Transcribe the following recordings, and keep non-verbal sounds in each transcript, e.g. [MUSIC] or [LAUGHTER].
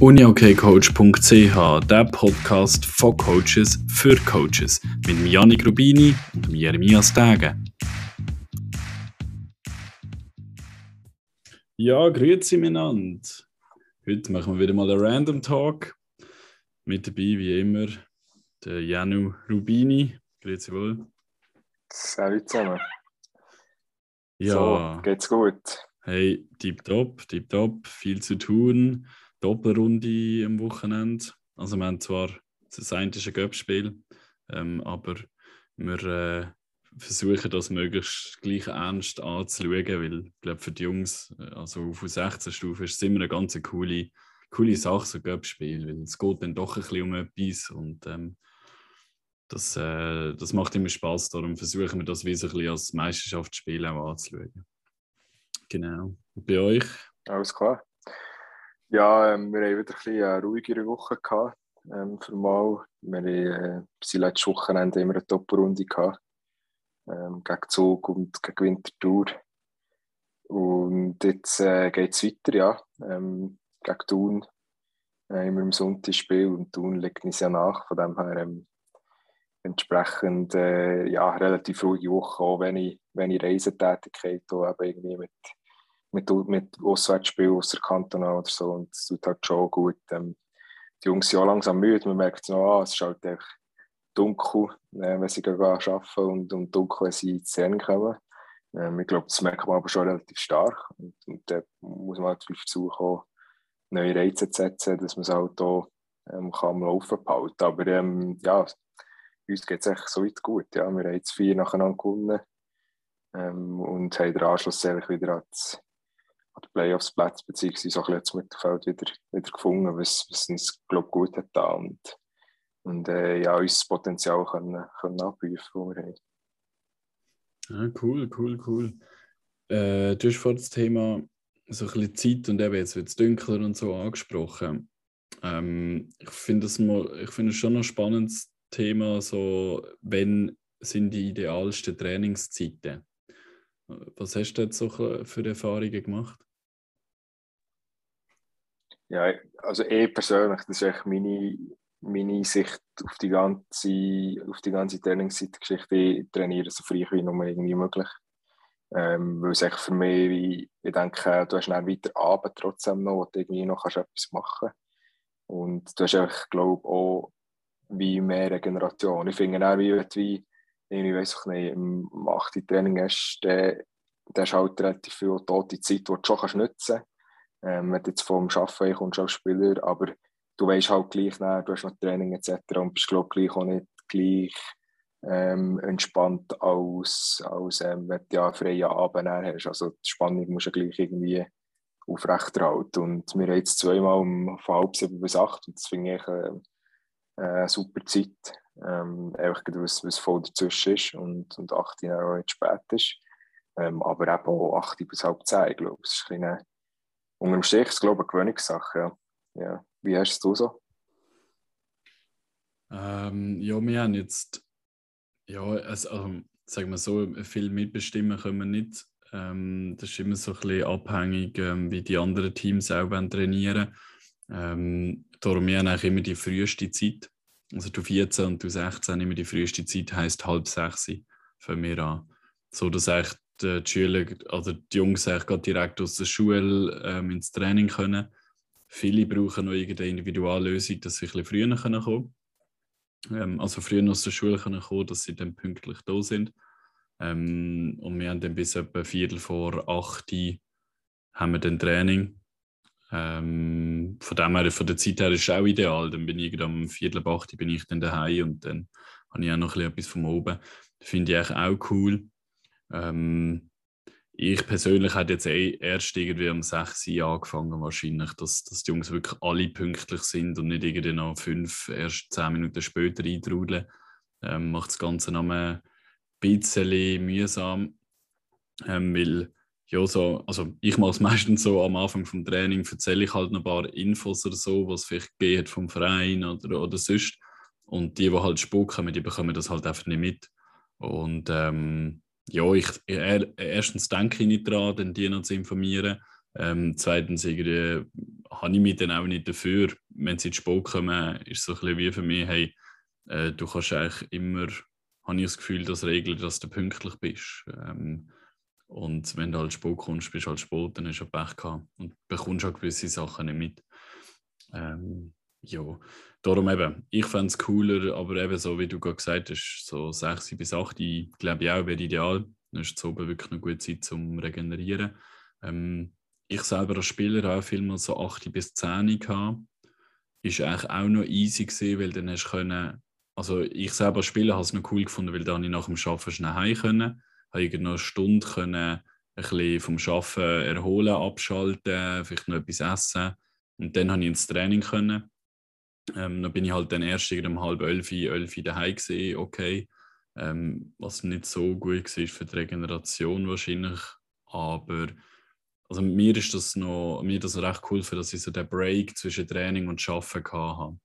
uniokcoach.ch, der Podcast von Coaches für Coaches mit Janik Rubini und Jeremias Tage. Ja, grüezi miteinander. Heute machen wir wieder mal einen Random Talk. Mit dabei, wie immer, der Janu Rubini. Grüezi wohl. Salut zusammen. Ja. So, geht's gut? Hey, tipptopp, tipptopp. Viel zu tun. Doppelrunde am Wochenende. Also wir haben zwar das eine ist ein Göppspiel, ähm, aber wir äh, versuchen das möglichst gleich ernst anzuschauen, weil ich glaube für die Jungs, äh, also auf 16 Stufe ist es immer eine ganz coole, coole Sache, so ein Göppspiel, weil es geht dann doch ein bisschen um etwas und ähm, das, äh, das macht immer Spaß. Darum versuchen wir das wie ein bisschen als Meisterschaftsspiel auch anzuschauen. Genau. Und bei euch? Alles klar. Ja, ähm, wir haben wieder eine ruhigere Woche gehabt. Ähm, für mal. Wir haben äh, letztes Wochenende immer eine Top-Runde gehabt. Ähm, gegen Zug und gegen Winterthur. Und jetzt äh, geht es weiter, ja. Ähm, gegen Thun äh, immer im Sonntagsspiel und Thun legt uns ja nach. Von dem her ähm, entsprechend äh, ja, relativ ruhige Woche, auch wenn ich, wenn ich Reisetätigkeit habe, irgendwie mit, mit, mit Auswärtsspielen aus der Kantonal oder so. Und es tut halt schon gut. Ähm, die Jungs sind auch langsam müde, man merkt es noch, ah, es ist halt echt dunkel, äh, wenn sie arbeiten und, und dunkel, wenn sie ins Training kommen. Ähm, ich glaube, das merkt man aber schon relativ stark. Und, und da muss man halt versuchen, neue Reize zu setzen, dass man es halt auch ähm, kann am Laufen behalten. Aber ähm, ja, uns geht es echt so weit gut. Ja. Wir haben jetzt vier nacheinander gewonnen ähm, und haben den Anschluss wieder ans, an den Playoffs-Platz beziehungsweise ein bisschen Mittelfeld wieder, wieder gefunden, was, was uns, glaube gut hat und, und äh, ja, uns das Potenzial können, können wir haben. Ja, cool, cool, cool. Äh, du hast vor das Thema so ein bisschen Zeit und eben jetzt wird es dunkler und so angesprochen. Ähm, ich finde es find schon noch spannend, Thema, so, wenn sind die idealsten Trainingszeiten? Was hast du jetzt so für Erfahrungen gemacht? Ja, also eh persönlich, das ist echt meine, meine Sicht auf die ganze, auf die ganze Trainingszeitgeschichte. Ich trainiere so früh wie nur irgendwie möglich. Ähm, weil es echt für mich, ich denke, du hast dann weiter Abend trotzdem noch, wo du irgendwie noch kannst etwas machen Und du hast einfach, glaube auch wie mehr Regeneration. Ich finde auch, wie, wie ich weiß nicht, im 8. Training hast, der, der ist halt relativ viel tote Zeit, die du schon kannst nutzen kannst. Ähm, wenn du jetzt vom Arbeiten kommst als Spieler, aber du weißt halt gleich, nein, du hast noch Training etc. und bist glaube gleich auch nicht gleich ähm, entspannt als, als ähm, wenn du ja einen freien Abend hast. Also die Spannung musst du gleich irgendwie aufrechterhalten. Und wir haben jetzt zweimal um halb sieben bis acht und das finde ich äh, äh, super Zeit. Ähm, einfach was, was voll dazwischen ist und, und 8 Jahre auch nicht spät ist. Ähm, aber eben auch 8 bis halb 10, ich glaube. Es ist ein unterm Strich, ich glaube, eine Gewöhnungssache. Ja. Ja. Wie hast du es so? Ähm, ja, wir haben jetzt, ja, also, also, sagen wir so, viel mitbestimmen können wir nicht. Ähm, das ist immer so ein bisschen abhängig, ähm, wie die anderen Teams auch trainieren. Ähm, darum wir haben eigentlich immer die früheste Zeit. Also du 14 und du 16 immer die früheste Zeit heisst halb sechs für mir an. So dass echt die Schüler, also die Jungs eigentlich direkt aus der Schule ähm, ins Training können. Viele brauchen noch irgendeine Individuallösung, dass sie ein bisschen früher kommen können. Ähm, also früher aus der Schule können kommen, dass sie dann pünktlich da sind. Ähm, und wir haben dann bis etwa Viertel vor acht haben wir dann Training. Ähm, von dem her, von der Zeit her ist es auch ideal. Dann bin ich am Viertel ab 8 bin ich dann daheim und dann habe ich auch noch etwas vom Oben. Das finde ich auch cool. Ähm, ich persönlich hätte jetzt eh erst irgendwie um 6 Uhr angefangen, wahrscheinlich, dass, dass die Jungs wirklich alle pünktlich sind und nicht irgendwie noch fünf, erst zehn Minuten später eintrudeln. Ähm, macht das Ganze noch ein bisschen mühsam, ähm, weil ja, so, also ich mache es [LAUGHS] meistens so, am Anfang vom Training erzähle ich halt noch ein paar Infos oder so, was vielleicht geht vom Verein oder, oder sonst. Und die, die halt spucken, die bekommen das halt einfach nicht mit. Und ähm, ja, ich, erstens denke ich nicht daran, den die noch zu informieren. Ähm, zweitens irgendwie habe ich mich dann auch nicht dafür. Wenn sie ins Sport kommen, ist es so ein bisschen wie für mich, hey, äh, du kannst eigentlich immer, habe ich das Gefühl, dass regeln, dass du pünktlich bist. Ähm, und wenn du als Sport kommst, bist du als Sport, dann hast du Pech gehabt und bekommst auch gewisse Sachen nicht mit. Ähm, ja, darum eben, ich fände es cooler, aber eben so, wie du gerade gesagt hast, so 6 bis 8, ich glaube ich auch, wäre ideal. Dann ist es oben wirklich eine gute Zeit zum Regenerieren. Ähm, ich selber als Spieler habe viel mal so 8 bis 10 gehabt. Ist eigentlich auch noch easy gewesen, weil dann hast du können, also ich selber als Spieler habe es noch cool gefunden, weil dann ich nach dem Arbeiten schnell heim können. Habe ich noch eine Stunde können, ein bisschen vom Arbeiten erholen, abschalten, vielleicht noch etwas essen. Und dann habe ich ins Training können. Ähm, dann bin ich halt dann erst um halb elf, elf daheim gesehen, okay. Ähm, was nicht so gut war für die Regeneration wahrscheinlich. Aber also mir ist das noch, mir das recht cool, dass ich so den Break zwischen Training und Arbeiten hatte.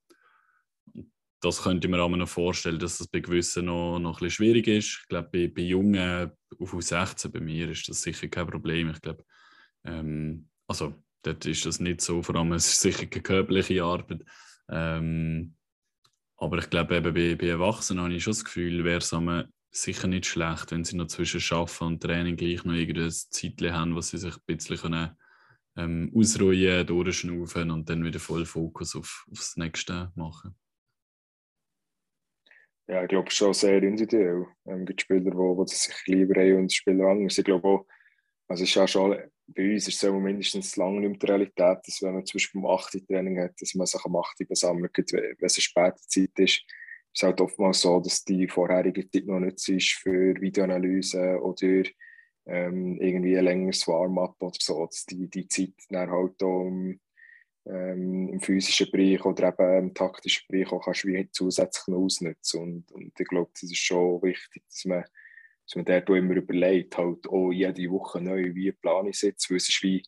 Das könnte ich mir auch noch vorstellen, dass das bei gewissen noch, noch ein bisschen schwierig ist. Ich glaube, bei, bei Jungen auf U16 bei mir ist das sicher kein Problem. Ich glaube, ähm, also dort ist das nicht so, vor allem es ist sicher keine körperliche Arbeit. Ähm, aber ich glaube, eben bei, bei Erwachsenen habe ich schon das Gefühl, wäre es sicher nicht schlecht, wenn sie noch zwischen Arbeiten und Training gleich noch irgendein Zeitchen haben, wo sie sich ein bisschen können, ähm, ausruhen, durchschnaufen und dann wieder voll Fokus auf, aufs Nächste machen. Ja, ich glaube schon sehr individuell. Ähm, es gibt Spieler, die, die sich lieber haben und Spieler anders. Ich glaube auch, also ist ja schon, bei uns ist es mindestens lange nicht mehr die Realität, dass wenn man zum Beispiel um 8 Training hat, dass man sich am 8 besammelt, wenn es eine späte Zeit ist ist halt oftmals so, dass die vorherige Zeit noch nicht ist für Videoanalyse oder ähm, irgendwie ein längeres Warm-up oder so, dass die, die Zeit dann halt auch im, ähm, im physischen Bereich oder eben im taktischen Bereich auch kannst du zusätzlich noch ausnutzen und, und ich glaube, das ist schon wichtig, dass man, dass man dort immer überlegt, halt auch jede Woche neu, wie plane ich jetzt, weil es ist wie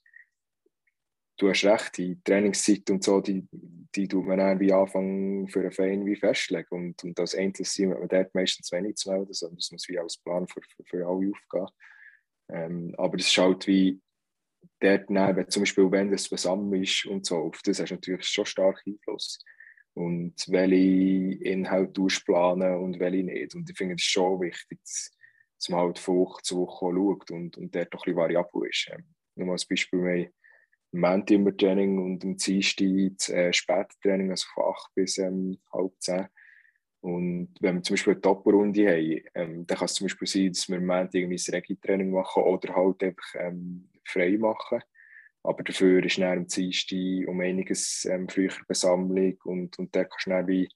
du hast recht, die Trainingszeit und so, die, die tut man dann wie Anfang für einen Verein wie festlegen. Und, und als Einzelteam hat man dort meistens wenig zu melden, sondern das muss wie als Plan für, für, für alle aufgehen. Ähm, aber es ist halt wie dort wenn zum Beispiel, wenn das zusammen ist und so, auf das hast du natürlich schon stark Einfluss. Und welche Inhalte du planen und welche nicht. Und ich finde es schon wichtig, dass, dass man halt von Woche zu Woche schaut und, und dort doch ein bisschen variabel ist. Ähm, nur als Beispiel, wir Montag immer Training und am Dienstag das äh, Spättraining, also von 8 bis ähm, halb 10. Und wenn wir zum Beispiel eine Doppelrunde haben, ähm, dann kann es zum Beispiel sein, dass wir am Montag irgendwie das Regi-Training machen oder halt einfach ähm, frei machen. Aber dafür ist dann am Dienstag um einiges ähm, früher Besammlung und, und dann kannst du dann wie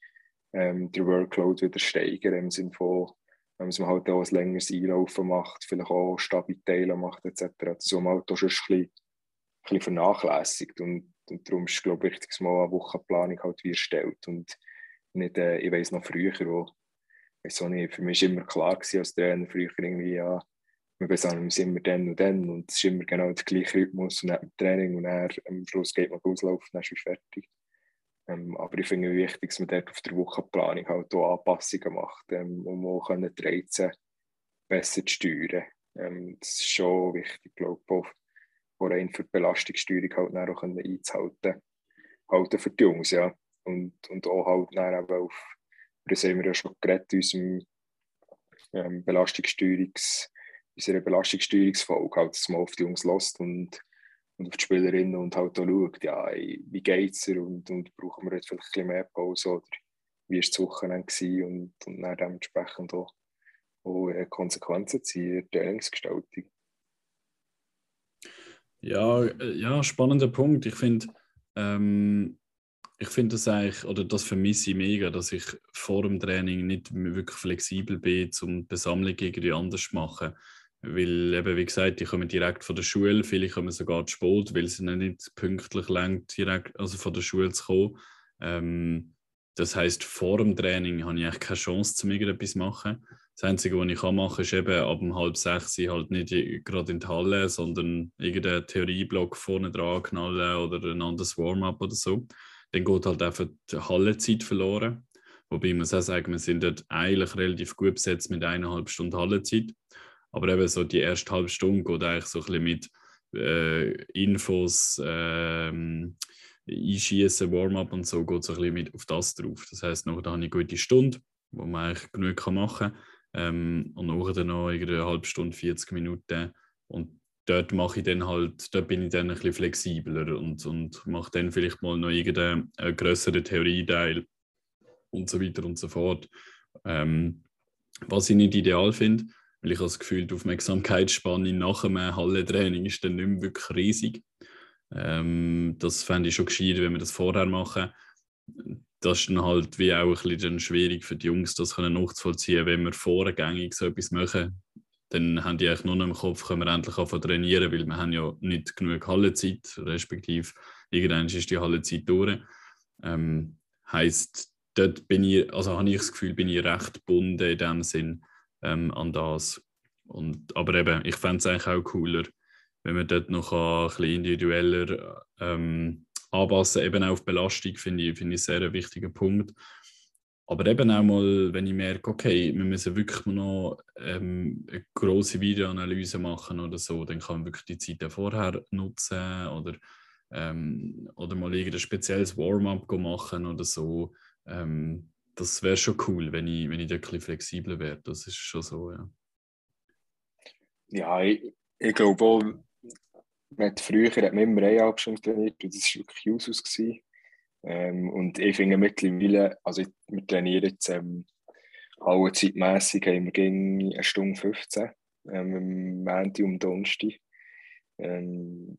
ähm, den Workload wieder steigern, im Sinne von, wenn man halt auch ein längeres Einlaufen macht, vielleicht auch Stabilitäten macht etc. Also man halt auch schon ein bisschen bisschen vernachlässigt. Und, und darum ist es, glaube ich, wichtig, dass man eine Wochenplanung halt wie erstellt. Und nicht, äh, ich weiß noch früher, wo, weiß auch nicht, für mich war immer klar gewesen, als Trainer früher irgendwie, ja, wir besammeln uns immer dann und dann und es ist immer genau der gleiche Rhythmus und dann Training und dann am Schluss geht man auslaufen, dann ist es fertig. Ähm, aber ich finde es wichtig, dass man dort auf der Wochenplanung halt auch Anpassungen macht, ähm, um auch die Reize besser zu steuern. Ähm, das ist schon wichtig, glaube ich, die rein für die Belastungssteuerung halt auch einzuhalten halten für die Jungs, ja. Und, und auch halt dann eben auf, das haben wir ja schon geredet, unserem ähm, Belastungssteuerungs, unserer Belastungssteuerungsfolge, halt, dass man auf die Jungs lässt und, und auf die Spielerinnen und halt auch schaut, ja, wie geht es ihr und, und brauchen wir jetzt vielleicht ein bisschen mehr Pause oder wie war das Wochenende und, und dann dementsprechend auch, auch äh, Konsequenzen ziehen in der Trainingsgestaltung. Ja, äh, ja, spannender Punkt. Ich finde, ähm, ich finde das eigentlich, oder das vermisse ich mega, dass ich vor dem Training nicht wirklich flexibel bin, um die Besammlung irgendwie anders zu machen. Weil eben, wie gesagt, ich komme direkt von der Schule, viele kommen sogar zu spät, weil sie nicht pünktlich lang direkt also von der Schule zu kommen. Ähm, das heißt, vor dem Training habe ich eigentlich keine Chance, zu irgendetwas zu machen. Das Einzige, was ich machen kann, ist eben ab um halb sechs halt nicht gerade in die Halle, sondern irgendeinen Theorieblock vorne dran knallen oder ein anderes Warm-up oder so. Dann geht halt einfach die Hallezeit verloren. Wobei man auch sagen, wir sind dort eigentlich relativ gut besetzt mit eineinhalb Stunden Hallezeit. Aber eben so die erste halbe Stunde geht eigentlich so ein bisschen mit äh, Infos, ähm, Einschießen, Warm-up und so geht es ein bisschen mit auf das drauf. Das heisst, nachher habe ich eine gute Stunde, wo man eigentlich genug machen kann. Ähm, und nachher noch eine halbe Stunde, 40 Minuten. Und dort mache ich dann halt, dort bin ich dann ein bisschen flexibler und, und mache dann vielleicht mal noch irgendeinen größeren Theorieteil und so weiter und so fort. Ähm, was ich nicht ideal finde, weil ich das Gefühl, die Aufmerksamkeitsspanne nach einem Hallentraining ist dann nicht mehr wirklich riesig. Ähm, das fände ich schon gescheit, wenn wir das vorher machen. Das ist dann halt wie auch ein bisschen schwierig für die Jungs, das nachzuvollziehen, wenn wir vorgängig so etwas machen. Dann haben die eigentlich nur noch im Kopf, können wir endlich anfangen trainieren, weil wir haben ja nicht genug Hallenzeit, respektive irgendwann ist die Hallenzeit durch. Ähm, heißt, dort bin ich, also habe ich das Gefühl, bin ich recht gebunden in dem Sinn ähm, an das. Und, aber eben, ich fände es eigentlich auch cooler, wenn man dort noch ein bisschen individueller ähm, anpassen eben auch auf Belastung, finde ich, find ich sehr ein wichtiger Punkt. Aber eben auch mal, wenn ich merke, okay, wir müssen wirklich noch ähm, eine grosse Videoanalyse machen oder so, dann kann man wirklich die Zeit vorher nutzen oder, ähm, oder mal irgendein spezielles Warm-up machen oder so. Ähm, das wäre schon cool, wenn ich, wenn ich da ein bisschen flexibler wäre. Das ist schon so, ja. Ja, ich, ich glaube auch, man früher hat man immer eineinhalb Stunden trainiert und das war wirklich Usus. Ähm, und ich finde mittlerweile, also wir trainieren jetzt ähm, alle zeitmässig, haben wir gegen eine Stunde 15 ähm, am Montag und Donnerstag. Ähm,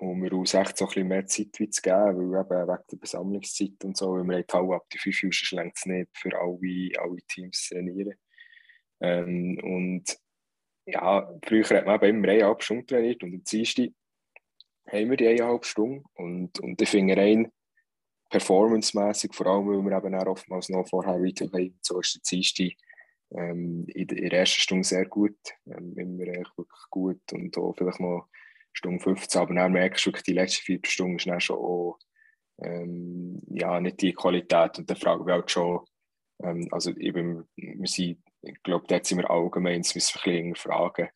und wir uns echt so ein bisschen mehr Zeit zu geben, weil eben wegen der Besammlungszeit und so, weil wir halt ab die 5 Uhr schlägt es nicht für alle, alle Teams trainieren. Ähm, und ja, früher hat man eben immer eineinhalb Stunden trainiert und am Dienstag haben wir die eineinhalb Stunden und, und ich finde rein performancemäßig, vor allem weil wir eben auch oftmals noch vorher weiter haben, so ist der Dienstag ähm, in, der, ersten Stunde sehr gut, ähm, immer wirklich gut und auch vielleicht noch Stunde 15, aber dann merkst du die letzten vier Stunden ist dann schon auch, ähm, ja, nicht die Qualität und dann fragen wir halt schon, ähm, also eben, wir sind, ich glaube, dort sind wir allgemein, das müssen ein bisschen fragen.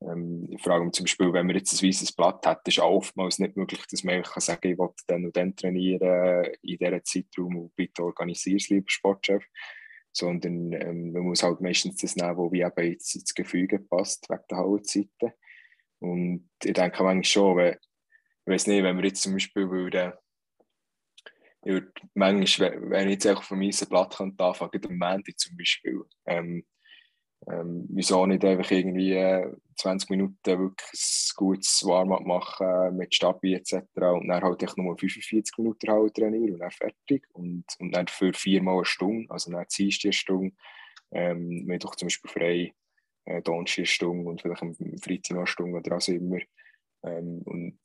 Ähm, ich frage mich zum Beispiel, wenn man jetzt ein weißes Blatt hat, ist oftmals nicht möglich, dass man einfach sagen kann, ich will dann und dann trainieren in dieser Zeitraum und bitte organisiere es, lieber Sportchef. Sondern ähm, man muss halt meistens das nehmen, was wie eben ins Gefüge passt, wegen der Hallenzeiten. Und ich denke manchmal schon, wenn, ich weiß nicht, wenn wir jetzt zum Beispiel würden, ich würde manchmal, wenn ich jetzt einfach von meinem Blatt könnte anfangen, am Montag zum Beispiel, ähm, ähm, wieso nicht einfach irgendwie 20 äh, Minuten wirklich ein gutes Warm-up machen mit Stabi etc. und dann halt ich nur 45 Minuten halt trainieren und dann fertig und, und dann für viermal eine Stunde, also dann ziehst du eine Stunde, ähm, Mittwoch zum Beispiel frei, äh, Donnerstag eine Stunde und vielleicht am Freitag noch Stunde oder was immer. Ähm, und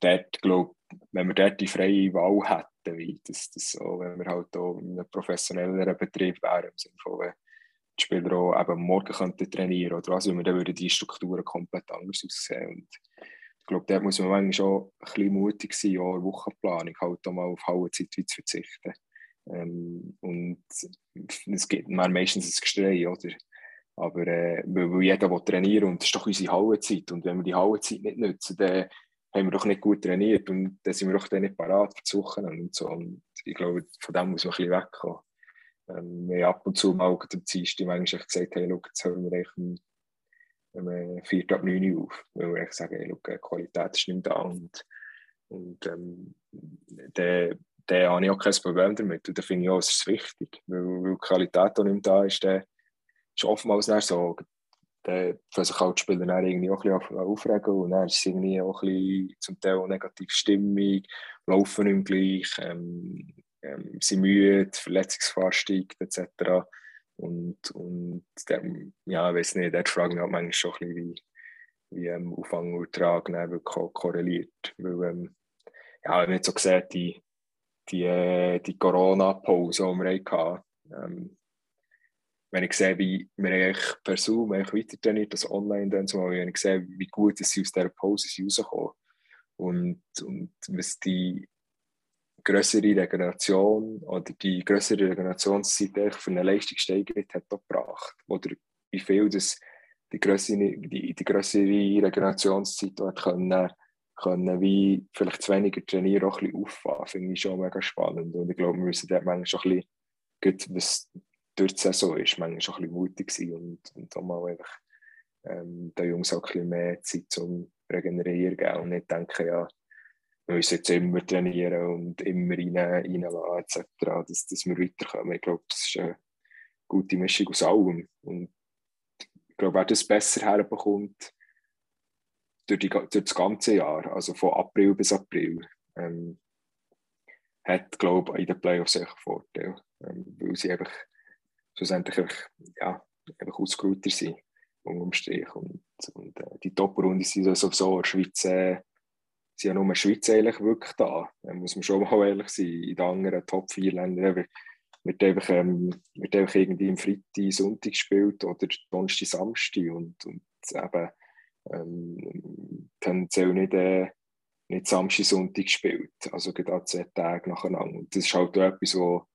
dort, glaube wenn wir dort die freie Wahl hätten, wie das, das so, wenn wir halt auch in einem professionelleren Betrieb wären, im Sinne von, wenn die Spieler auch eben morgen könnten trainieren oder was, wir dann würden die Strukturen komplett anders aussehen. Und ich glaube, dort muss man manchmal schon ein bisschen mutig sein, auch in der Wochenplanung halt auch mal auf Hauenzeit zu verzichten. Ähm, und es gibt meistens ein Gestrei, oder? Aber äh, weil, jeder will trainieren und das ist doch unsere Hallenzeit. Und wenn wir die Hallenzeit nicht nutzen, dann haben wir doch nicht gut trainiert und dann sind wir doch dann nicht parat für Wochen und so. Und ich glaube, von dem muss man ein bisschen wegkommen. Ähm, wir ab und zu mal am Dienstag manchmal gesagt, hey, look, jetzt hören wir eigentlich um, um 4 ab 9 Uhr auf. Weil wir sagen, hey, look, die Qualität ist nicht da und, und ähm, der habe ich auch kein Problem damit. Und da finde ich auch, es ist wichtig. Weil, weil die Qualität auch nicht da ist, der ist oftmals dann so, dann sich halt die Spieler dann irgendwie auch ein bisschen aufregen und dann ist irgendwie auch ein bisschen zum Teil negative Stimmung, laufen nicht gleich, ähm, ähm, sind müde, Verletzungsgefahr steigt etc. Und, und dem, ja, ich weiß nicht, dort frage ich mich halt manchmal schon ein bisschen, wie, wie ähm, Aufwand und Ertrag wirklich korreliert. Weil, ähm, ja, wenn man so sieht, die, die, äh, die Corona-Pause, die wir hatten, ähm, wenn ich sehe, wie wir eigentlich per Zoom weiter trainiert, das online dann so, wenn ich sehe, wie gut sie aus dieser Pause rauskommen und, und was die größere Regeneration oder die größere Regenerationszeit für eine Leistungssteigerung hat gebracht. Oder wie viel das die größere, die, die größere Regenerationszeit hat können, können wie vielleicht zu weniger trainieren, auch ein bisschen auffahren, finde ich schon mega spannend. Und ich glaube, wir müssen dort manchmal schon ein bisschen, was durch die Saison ist, manchmal schon ein bisschen mutig und, und auch mal einfach ähm, den Jungs auch ein bisschen mehr Zeit zum Regenerieren geben und nicht denken, ja, wir müssen jetzt immer trainieren und immer rein, reinlassen, etc., dass, dass wir weiterkommen. Ich glaube, das ist eine gute Mischung aus allem. Und ich glaube, wer das besser herbekommt, durch, die, durch das ganze Jahr, also von April bis April, ähm, hat, glaube ich, in den Playoffs einen Vorteil. Ähm, weil sie einfach schlussendlich einfach, ja, einfach ausgeruhter sind, unterm Strich. Und, und äh, die Top-Runde sind sowieso in der Schweiz, äh, sind ja nur in Schweiz eigentlich wirklich da. Da muss man schon mal ehrlich sein. In den anderen Top 4 Ländern wird einfach, ähm, wird einfach irgendwie im Freitag, Sonntag gespielt oder Donnerstag, Samstag und, und eben ähm, tendenziell nicht, äh, nicht Samstag, Sonntag gespielt. Also gerade zwei Tage nacheinander. Und das ist halt auch etwas, wo,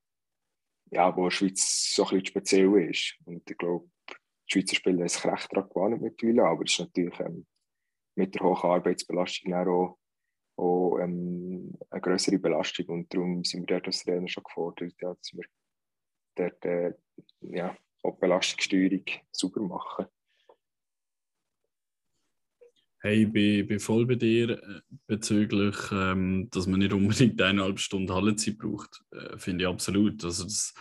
ja, wo die Schweiz so ein bisschen speziell ist. Und ich glaube, die Schweizer Spieler haben sich recht daran gewohnt mittlerweile, aber es ist natürlich ähm, mit der hohen Arbeitsbelastung auch, auch ähm, eine größere Belastung und darum sind wir dort als Trainer schon gefordert, ja, dass wir dort äh, ja, auch die Belastungssteuerung sauber machen. Hey, bin, bin voll bei dir äh, bezüglich, ähm, dass man nicht unbedingt eineinhalb Stunden Hallenzeit braucht. Äh, Finde ich absolut. Also das,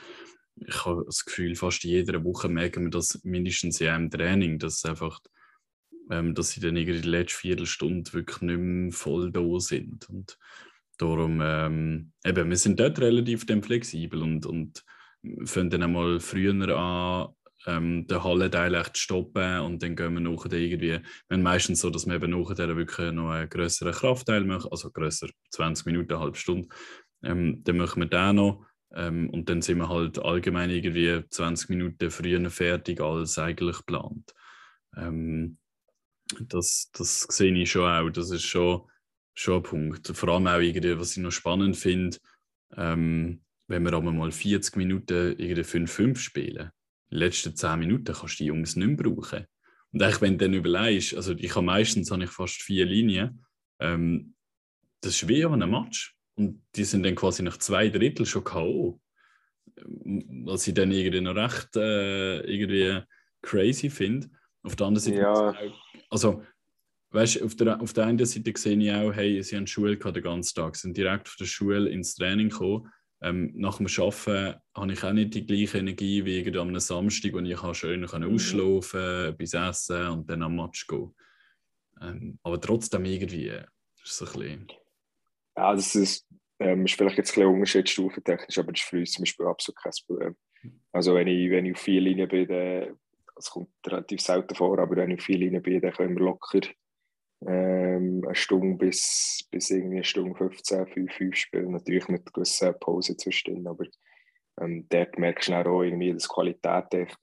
ich habe das Gefühl, fast jede Woche merken wir das mindestens in einem Training, dass einfach, ähm, dass sie dann irgendwie die letzte Viertelstunde wirklich nicht mehr voll da sind. Und darum, ähm, eben, wir sind dort relativ flexibel und, und fangen dann einmal früher an, ähm, den Hallenteil echt stoppen und dann gehen wir nachher irgendwie, wenn meistens so, dass wir eben nachher wirklich noch einen größeren Kraftteil machen, also größer, 20 Minuten, eine halbe Stunde, ähm, dann machen wir den noch ähm, und dann sind wir halt allgemein irgendwie 20 Minuten früher fertig als eigentlich geplant. Ähm, das, das sehe ich schon auch, das ist schon, schon ein Punkt. Vor allem auch irgendwie, was ich noch spannend finde, ähm, wenn wir aber mal 40 Minuten irgendwie 5-5 spielen die letzten 10 Minuten kannst du die Jungs nicht mehr brauchen. Und eigentlich, wenn du dann überlegst, also ich habe meistens habe ich fast vier Linien, ähm, das ist wie an einem Match. Und die sind dann quasi nach zwei Drittel schon K.O. Was ich dann irgendwie noch recht äh, irgendwie crazy finde. Auf der anderen Seite, ja. also weißt, auf der, auf der einen Seite sehe ich auch, hey, sie haben Schule gehabt den ganzen Tag, sind direkt von der Schule ins Training gekommen ähm, nach dem Arbeiten habe ich auch nicht die gleiche Energie wie am einem Samstag, wo ich schön mhm. ausschlafen kann, etwas essen und dann am Match gehen. Ähm, aber trotzdem irgendwie ist es ein bisschen... Ja, das ist, ähm, ist vielleicht jetzt ein bisschen unterschiedsstufentechnisch, aber das ist für uns zum Beispiel absolut kein Problem. Also wenn ich, wenn ich auf vier Linien bin, dann, das kommt relativ selten vor, aber wenn ich auf vier Linien bin, dann können wir locker ähm, eine Stunde bis, bis irgendwie eine Stunde 15, 5, 5 spielen. Natürlich mit gewissen Pause zwischendrin, aber ähm, dort merkst du auch irgendwie, dass die Qualität echt,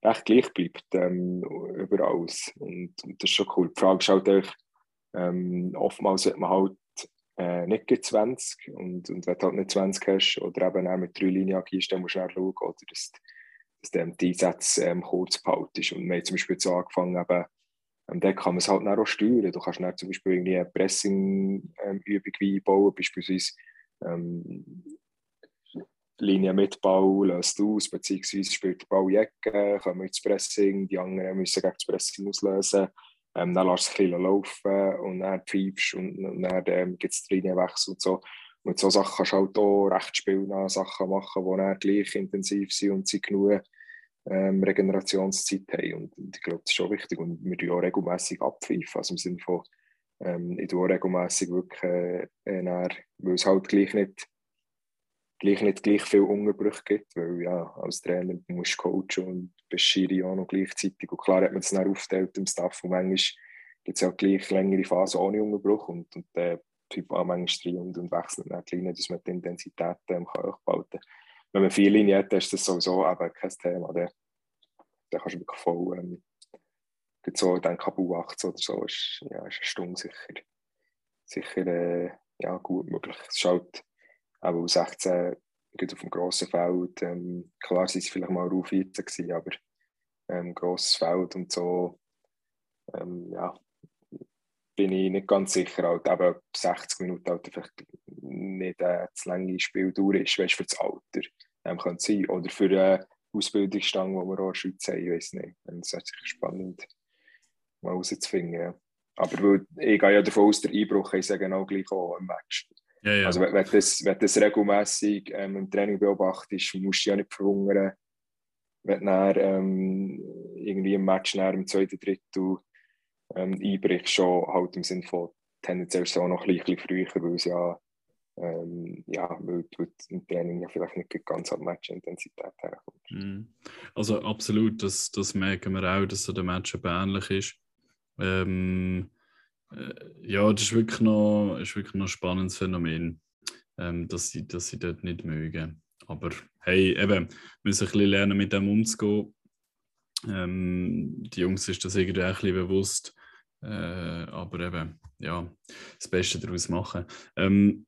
echt gleich bleibt ähm, überall. Und, und, das ist schon cool. Die Frage ist halt echt, ähm, oftmals hat man halt äh, nicht 20 und, und wenn du halt nicht 20 hast oder eben auch mit drei Linien agierst, dann musst du auch schauen, oder, dass, dass die Einsätze ähm, kurz behaltest. Und wir haben zum Beispiel so angefangen, eben, und dann kann man es halt auch steuern. Du kannst dann zum Beispiel irgendwie eine Pressing-Übung einbauen, beispielsweise ähm, Linie mit Ball löst aus, beziehungsweise spielt der Ball Jacke, kommen ins Pressing, die anderen müssen gegen das Pressing auslösen. Ähm, dann lässt es ein laufen und dann pfeifst und, und dann ähm, gibt es Linienwechsel und so. Mit so Sachen kannst du halt auch recht spielnah Sachen machen, die dann gleich intensiv sind und sie genug ähm, Regenerationszeit haben. Und, ich glaube, das ist schon wichtig. Und wir tun auch regelmässig abpfeifen. Also im Sinne von, ähm, ich tue auch regelmässig wirklich, äh, äh, weil es halt gleich nicht, gleich nicht gleich viel Unterbrüche gibt. Weil ja, als Trainer musst du coachen und bist Schiri auch noch gleichzeitig. Und klar hat man das dann aufgeteilt im Staff und manchmal gibt es ja gleich längere Phasen ohne Unterbruch und, und der Typ auch manchmal rein und, und wechselt dann Linie, dass man die Intensität ähm, kann hochhalten kann wenn man viele Linien hat, ist das sowieso eben kein Thema. Dann kannst du wirklich voll, ähm, so, dann Kabu 18 oder so, ist, ja, ist eine Stunde sicher, sicher äh, ja, gut möglich. Es ist halt auch 16 geht auf dem grossen Feld, ähm, klar sind es vielleicht mal auf 14 gewesen, aber ähm, grosses Feld und so, ähm, ja, bin ich nicht ganz sicher, halt eben 60 Minuten halt vielleicht nicht äh, das lange Spieldauer ist, weißt, für das Alter. Ähm, könnte sein. Oder für eine Ausbildungsstange, die wir auch in der Schweiz haben, ich weiß nicht. Das wäre sicher spannend, mal herauszufinden. Ja. Aber weil, ich gehe ja davon aus, der Einbruch ist ja genau gleich auch im Match. Ja, ja. Also wenn, wenn, das, wenn das regelmässig ähm, im Training beobachtest, musst du ja nicht verwundern, wenn du dann, ähm, irgendwie im Match nach im zweiten Drittel ähm, einbrichst, schon halt im Sinne von tendenziell so noch ein bisschen früher, weil es ja, ähm, ja weil, weil im Training ja vielleicht nicht ganz an Match-Intensität herkommt. Mhm. Also absolut, das, das merken wir auch, dass so der Match ähnlich ist. Ähm, äh, ja, das ist wirklich noch, ist wirklich noch ein spannendes Phänomen, ähm, dass, sie, dass sie dort nicht mögen. Aber hey, eben, wir müssen ein bisschen lernen, mit dem umzugehen. Ähm, die Jungs ist das irgendwie auch ein bisschen bewusst. Äh, aber eben, ja, das Beste daraus machen. Ähm,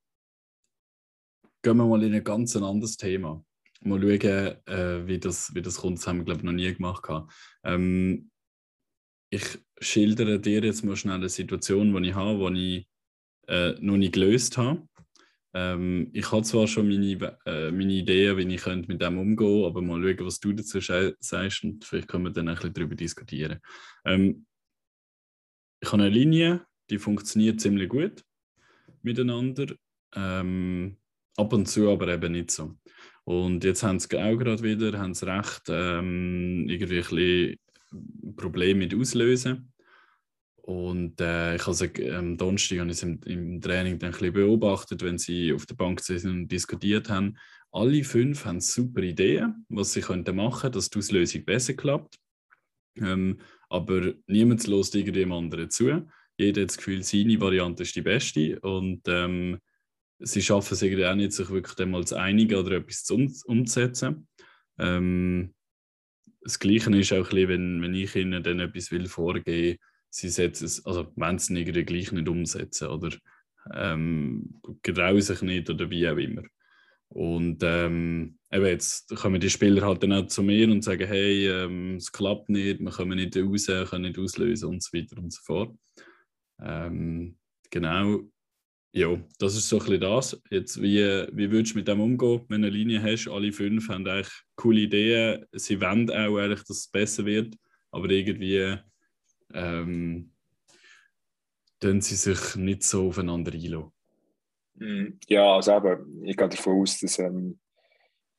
gehen wir mal in ein ganz anderes Thema. Mal schauen, äh, wie, das, wie das kommt. Das haben wir, glaube ich, noch nie gemacht. Ähm, ich schildere dir jetzt mal schnell eine Situation, die ich habe, die ich äh, noch nicht gelöst habe. Ähm, ich habe zwar schon meine, äh, meine Ideen, wie ich mit dem umgehen könnte, aber mal schauen, was du dazu sagst und vielleicht können wir dann ein bisschen darüber diskutieren. Ähm, ich habe eine Linie, die funktioniert ziemlich gut miteinander, ähm, ab und zu aber eben nicht so. Und jetzt haben sie auch gerade wieder haben sie recht ähm, irgendwie ein bisschen Probleme mit Auslösen. Und äh, ich habe ähm, am Donnerstag habe ich im, im Training dann ein bisschen beobachtet, wenn sie auf der Bank sind und diskutiert haben. Alle fünf haben super Ideen, was sie könnten machen, dass die Auslösung besser klappt. Ähm, aber niemand lässt irgendjemand anderen zu. Jeder hat das Gefühl, seine Variante ist die beste. Und ähm, sie schaffen es irgendwie auch nicht, sich wirklich einmal zu einigen oder etwas um, umzusetzen. Ähm, das Gleiche ist auch bisschen, wenn, wenn ich ihnen dann etwas will vorgeben sie setzen es, also wenn sie es irgendwie gleich nicht umsetzen oder ähm, getrauen sich nicht oder wie auch immer. Und ähm, eben jetzt kommen die Spieler halt dann auch zu mir und sagen, hey, ähm, es klappt nicht, wir kommen nicht raus, können nicht auslösen und so weiter und so fort. Ähm, genau, ja, das ist so ein bisschen das. Jetzt, wie, wie würdest du mit dem umgehen, wenn du eine Linie hast? Alle fünf haben eigentlich coole Ideen, sie wollen auch eigentlich, dass es besser wird, aber irgendwie ähm, sie sich nicht so aufeinander einlassen. Mhm. Ja, also eben, ich gehe davon aus, dass, ähm,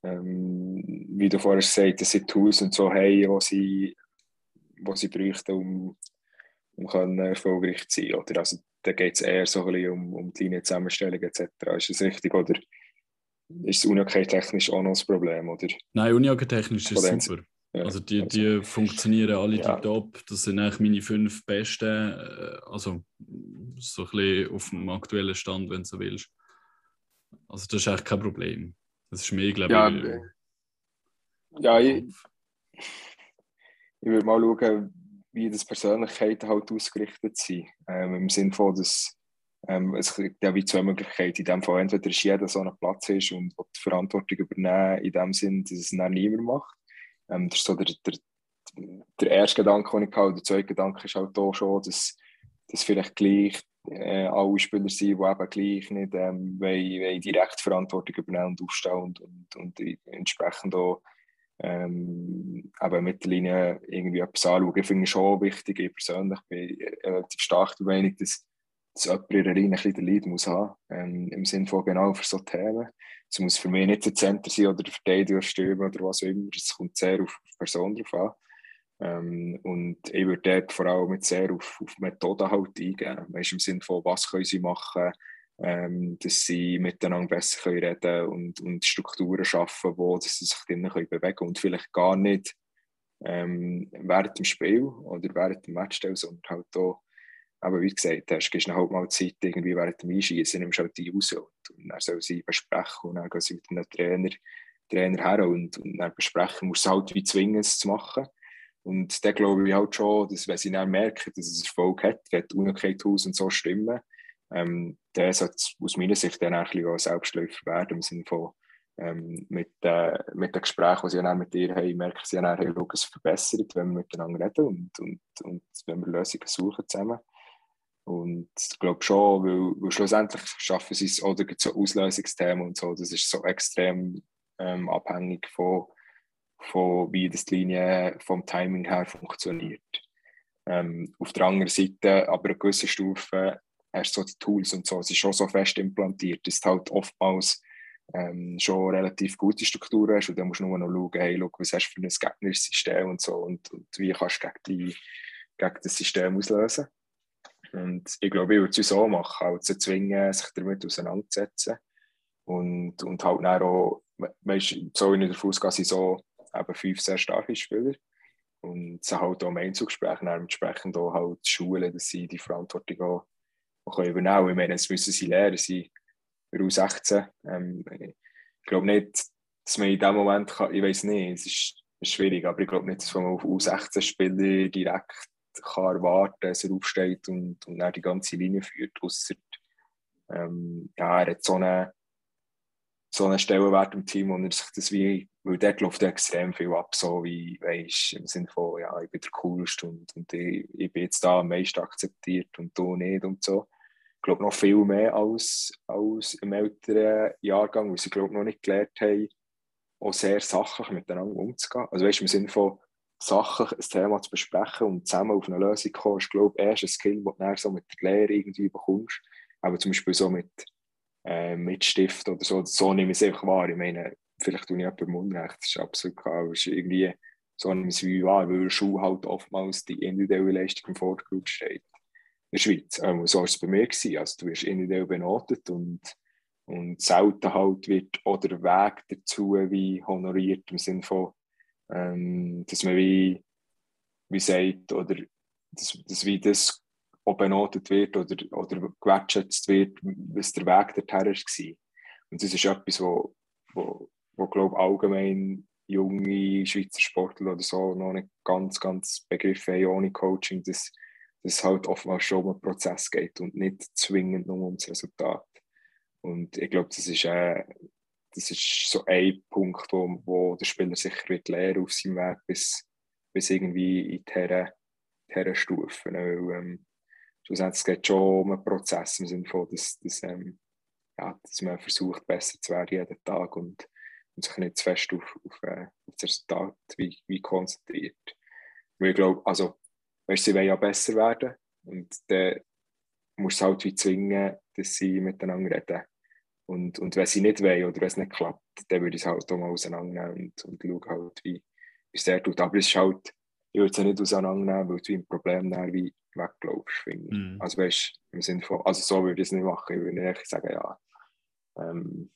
ähm, wie du vorher gesagt hast, sie Tools und so haben, was sie, was sie bräuchten, um, um können erfolgreich zu sein. Oder? Also, da geht es eher so ein bisschen um, um die Linienzusammenstellung etc. Ist das richtig? Oder ist es Unihockey-technisch auch noch ein Problem? Oder? Nein, Unihockey-technisch ist es super. Also die, die also, funktionieren alle ja. top. Das sind eigentlich meine fünf besten. Äh, also so ein bisschen auf dem aktuellen Stand, wenn du so willst. Also das ist eigentlich kein Problem. Das ist mir, glaube ja, ich. Äh, ja, ich, ich würde mal schauen, wie das Persönlichkeiten halt ausgerichtet sind. Ähm, Im Sinne von, dass ähm, es gibt ja wie zwei Möglichkeiten. In dem Fall entweder ist jeder so ein Platz ist und die Verantwortung übernehmen, in dem Sinn, dass es dann niemand macht. Ähm, das ist so der, der, der erste Gedanke, den ich hatte. Der zweite Gedanke ist halt auch schon, dass, dass vielleicht gleich äh, alle Spieler sind, die eben gleich nicht ähm, wollen, wollen direkt Verantwortung übernehmen und aufstehen und, und, und entsprechend auch ähm, eben mit der Linie irgendwie etwas anschauen. Ich finde es schon wichtig, ich persönlich bin relativ stark der Meinung, dass, dass jemand in der Linie ein bisschen den Lead muss haben, ähm, im Sinne von genau für so Themen. Es muss für mich nicht der Center sein oder der Verteidiger Stürmer oder was auch immer. Es kommt sehr auf die Person drauf an. Ähm, und ich würde dort vor allem mit sehr auf, auf Methoden halt eingehen. Weißt, Im Sinne von, was können sie machen, ähm, dass sie miteinander besser können reden und, und Strukturen schaffen, wo dass sie sich drinnen können bewegen können und vielleicht gar nicht ähm, während dem Spiel oder während dem Match, sondern halt auch aber wie gesagt hast, gibst du halt mal Zeit, irgendwie während dem Einschießen, nimmst halt die raus und, und dann soll sie besprechen und dann gehen sie mit einem Trainer, Trainer her und, und dann besprechen, musst du halt wie zwingen, es zu machen. Und dann glaube ich halt schon, dass wenn sie dann merken, dass es Erfolg hat, wenn die Unabhängigkeit und so stimmen, ähm, dann sollte aus meiner Sicht dann ein bisschen Selbstläufer werden, im Sinne von ähm, mit, äh, mit den Gesprächen, die sie dann mit dir haben, merken sie dann, hey, es verbessert, wenn wir miteinander reden und, und, und wenn wir Lösungen suchen zusammen. Und ich glaube schon, weil, weil schlussendlich schaffen sie es, oder so Auslösungsthemen und so, das ist so extrem ähm, abhängig von, von wie das die Linie vom Timing her funktioniert. Ähm, auf der anderen Seite, aber eine gewisse Stufe, hast du so die Tools und so, es ist schon so fest implantiert, dass du halt oftmals ähm, schon relativ gute Strukturen hast und dann musst du nur noch schauen, hey, schau, was hast du für ein gegnerisches System und so und, und wie kannst du gegen, die, gegen das System auslösen. Und ich glaube, ich würde es so machen, halt zu zwingen, sich damit auseinanderzusetzen und, und halt dann auch, weißt, so in der sind so eben fünf sehr starke Spieler und sie halt auch im Einzugsgespräch entsprechend auch halt schulen, dass sie die Verantwortung auch, auch übernehmen können. Ich meine, das müssen sie lernen, sie U16. Ähm, ich glaube nicht, dass man in dem Moment kann, ich weiß nicht, es ist, schwierig, aber ich glaube nicht, dass man auf U16-Spieler direkt kann erwarten kann, dass er aufsteht und, und dann die ganze Linie führt, außer ähm, ja, er hat so einen, so einen Stellenwert im Team und er sich das wie, weil dort läuft extrem viel ab, so wie, weißt, im Sinne von, ja, ich bin der Coolste und, und ich, ich bin jetzt da am meisten akzeptiert und du nicht und so glaube noch viel mehr als, als im älteren Jahrgang, weil sie glaube noch nicht gelernt haben, auch sehr sachlich miteinander umzugehen. Also weißt im Sinne von sachlich ein Thema zu besprechen und zusammen auf eine Lösung zu kommen, ist glaube ich erst ein Skill, den du so mit der Lehre irgendwie bekommst. Aber zum Beispiel so mit, äh, mit Stift oder so, so nehme ich es einfach wahr. Ich meine, vielleicht tue ich jemandem Unrecht, das ist absolut klar, ist irgendwie so es wie wahr, weil Schuh halt oftmals die individuelle Leistung im Vordergrund steht der Schweiz. Ähm, so war es bei mir. Gewesen. Also, du wirst individuell benotet und, und selten halt wird auch der Weg dazu wie honoriert im Sinne von, ähm, dass man wie, wie sagt, oder dass, dass wie das auch benotet wird oder, oder gewertschätzt wird, was der Weg dorthin war. Und das ist etwas, wo, wo, wo glaube allgemein junge Schweizer Sportler oder so noch nicht ganz, ganz begriffen haben ohne Coaching, dass es halt oftmals schon um einen Prozess geht und nicht zwingend nur um das Resultat. Und ich glaube, das ist, äh, das ist so ein Punkt, wo, wo der Spieler sicher wird lernen auf seinem Weg bis, bis irgendwie in dieser, dieser Stufe. Weil, ähm, schlussendlich geht es schon um einen Prozess im Sinne von, dass, dass, ähm, ja, dass man versucht, besser zu werden jeden Tag und, und sich nicht zu fest auf, auf, äh, auf das Resultat wie, wie konzentriert. Weil ich glaube, also weißt, sie wollen ja besser werden und dann musst du halt wie zwingen, dass sie miteinander reden. Und, und wenn sie nicht wollen oder wenn es nicht klappt, dann würde ich es halt auch mal auseinandernehmen und, und schauen halt, wie, es der tut. Aber es ist halt, ich würde es ja nicht auseinandernehmen, weil du ein Problem dann wie weglaufst, finde. Mm. Also weißt im Sinne von, also so würde ich es nicht machen. Ich würde nicht sagen, ja, ähm,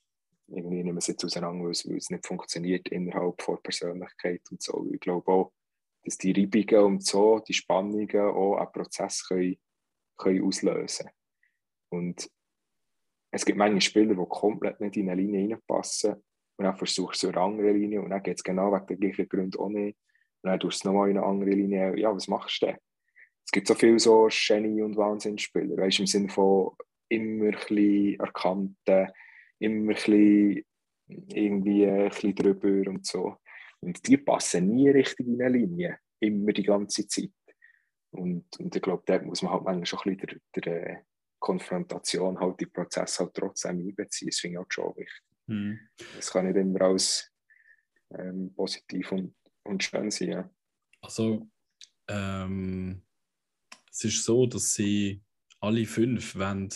irgendwie nehmen wir es jetzt auseinander, weil es, weil es nicht funktioniert innerhalb von Persönlichkeit und so. Ich glaube auch, dass die Reibungen und so, die Spannungen auch einen Prozess können, können auslösen Und es gibt manche Spieler, die komplett nicht in eine Linie reinpassen und dann versuchst du eine andere Linie und dann geht es genau wegen den gleichen Gründen auch nicht. Und dann tust du es nochmal in eine andere Linie. Ja, was machst du denn? Es gibt so viele so Genie- und Wahnsinnsspieler, weißt du, im Sinne von immer ein bisschen erkannten, immer ein bisschen irgendwie ein bisschen drüber und so. Und die passen nie richtig in eine Linie, immer die ganze Zeit. Und, und ich glaube, da muss man halt manchmal schon ein bisschen der, der Konfrontation, halt die Prozesse halt trotzdem einbeziehen. Das finde ich halt schon wichtig. Mhm. Das kann nicht immer alles ähm, positiv und, und schön sein. Ja. Also, ähm, es ist so, dass sie alle fünf wollen,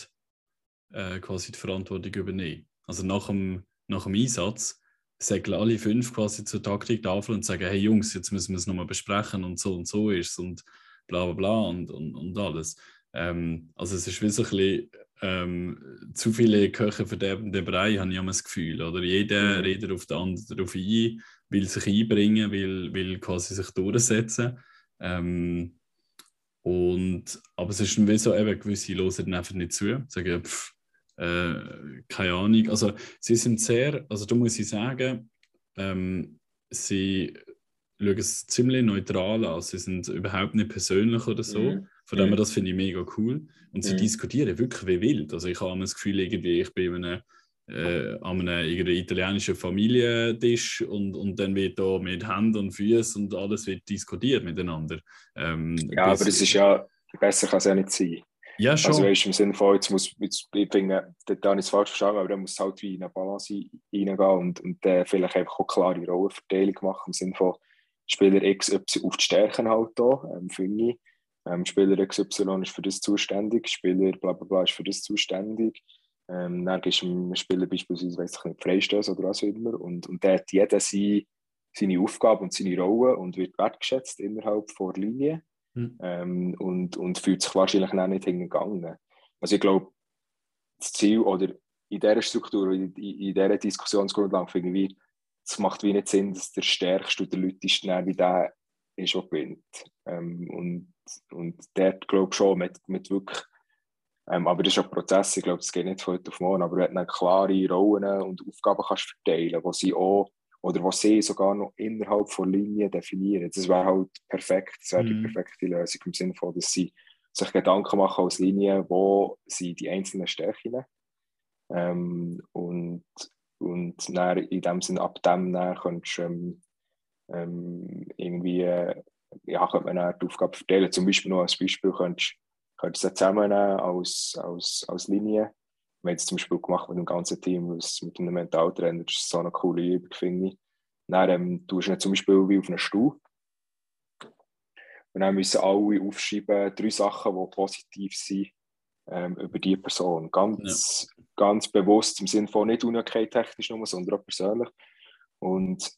äh, quasi die Verantwortung übernehmen. Also nach dem, nach dem Einsatz sagen alle fünf quasi zur Taktiktafel und sagen, hey Jungs, jetzt müssen wir es nochmal besprechen und so und so ist es und bla bla bla und, und, und alles. Ähm, also es ist wie so ein bisschen, ähm, zu viele Köche verderben den Brei, habe ich immer das Gefühl. Oder jeder mhm. redet auf den anderen darauf ein, will sich einbringen, will, will quasi sich durchsetzen. Ähm, und, aber es ist wie so, eben, gewisse hören dann einfach nicht zu, sagen, pff, äh, keine Ahnung. Also sie sind sehr, also da muss ich sagen, ähm, sie schauen es ziemlich neutral an. Sie sind überhaupt nicht persönlich oder so. Mhm. Von dem her, das finde ich mega cool. Und sie mhm. diskutieren wirklich wie wild. Also ich habe das Gefühl, irgendwie, ich bin in einem, äh, an einem italienischen Familientisch und, und dann wird da mit Händen und Füßen und alles wird diskutiert miteinander. Ähm, ja, aber es ist ja, besser kann es ja nicht sein. Ja, schon. Also weißt du, im Sinne von, jetzt muss, jetzt, ich finde, da habe ich es falsch verstanden, aber dann muss halt wie in eine Balance reingehen und, und äh, vielleicht einfach auch klare Rollenverteilung machen, im Sinne von Spieler XY auf die Stärken halt da, ähm, finde ich. Ähm, Spieler XY ist für das zuständig, Spieler bla bla bla ist für das zuständig. Ähm, dann gibst du einem Spieler beispielsweise, weiß ich nicht, Freistöße oder was auch immer und, und dann hat jeder seine, seine Aufgabe und seine Rolle und wird wertgeschätzt innerhalb der Linie mhm. ähm, und, und fühlt sich wahrscheinlich auch nicht hingegangen. Also ich glaube, das Ziel oder in dieser Struktur, in, in dieser Diskussionsgrundlage finde ich, es macht wie nicht Sinn, dass der Stärkste oder der Leute wie der ist, der gewinnt. Ähm, und, und dort glaube ich schon, mit, mit wirklich ähm, aber das ist ein Prozess, ich glaube, das geht nicht von heute auf morgen, aber wenn du klare Rollen und Aufgaben kannst verteilen, wo sie auch, oder wo sie sogar noch innerhalb von Linien definieren, das wäre halt perfekt, das wäre die mhm. perfekte Lösung im Sinne von, dass sie sich Gedanken machen als Linie, wo sie die einzelnen Stärken ähm, und, und dann in dem Sinne, ab dem dann kannst du ähm, ähm, irgendwie, ja, könnte man dann die Aufgabe verteilen, zum Beispiel noch als Beispiel könntest könnt ihr es zusammennehmen als, als, als Linie. Wir haben es zum Beispiel gemacht mit dem ganzen Team, mit einem Mentaltrainer, das ist so eine coole Übung, finde ich. Dann ähm, tust du zum Beispiel wie auf einem Stuhl. Und dann müssen alle aufschreiben, drei Sachen, die positiv sind ähm, über diese Person. Ganz, ja. ganz bewusst im Sinne von nicht technisch nur, sondern auch persönlich. Und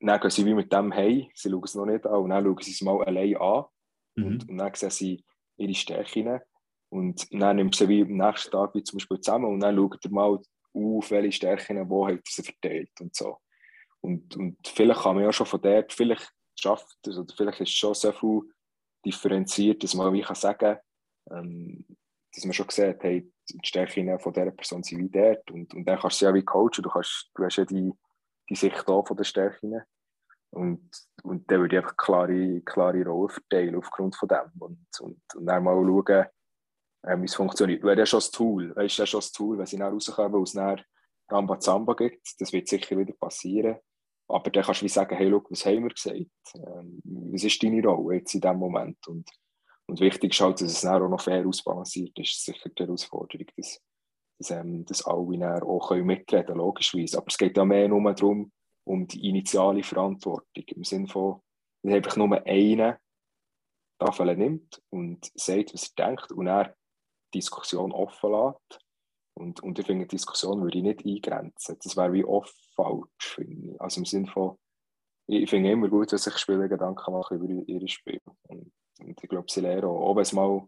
dann gehen sie wie mit dem hey, sie schauen es noch nicht an und dann schauen sie es mal allein an. Mhm. Und, und dann sehen sie, ihre Stärken und dann nimmt sie wie am nächsten Tag wie zum Beispiel zusammen und dann schaut ihr mal auf, welche Stärken, wo hat sie verteilt und so. Und, und vielleicht kann man ja schon von dort, vielleicht schafft es, oder vielleicht ist schon so viel differenziert, dass man wie kann sagen ähm, dass man schon sieht, hey, die Stärken von dieser Person sind wie dort und, und dann kannst du ja wie coachen, du, kannst, du hast ja die, die Sicht da von den Stärken und, und dann würde ich einfach klare, klare Rollen verteilen aufgrund von dem. Und, und, und dann mal schauen, äh, wie es funktioniert. Wäre ja schon das Tool, weißt du, schon das Tool, wenn sie dann rauskommen, weil es dann Ramba Zamba gibt, das wird sicher wieder passieren. Aber dann kannst du wie sagen, hey, look, was haben wir gesagt? Ähm, was ist deine Rolle jetzt in diesem Moment? Und, und wichtig ist halt, dass es dann auch noch fair ausbalanciert ist. Das ist sicher die Herausforderung, dass, dass, ähm, dass alle dann auch mitreden können, logischerweise. Aber es geht ja mehr nur darum, um die initiale Verantwortung. Im Sinne von, dass einfach nur einen Tafel nimmt und sagt, was er denkt und er Diskussion offen lässt. Und, und ich finde, Diskussion würde ich nicht eingrenzen. Das wäre wie oft falsch, finde ich. Also im Sinne von, ich finde immer gut, dass sich Spieler Gedanken machen über ihre Spiel. Und, und ich glaube, sie lernen auch, wenn es mal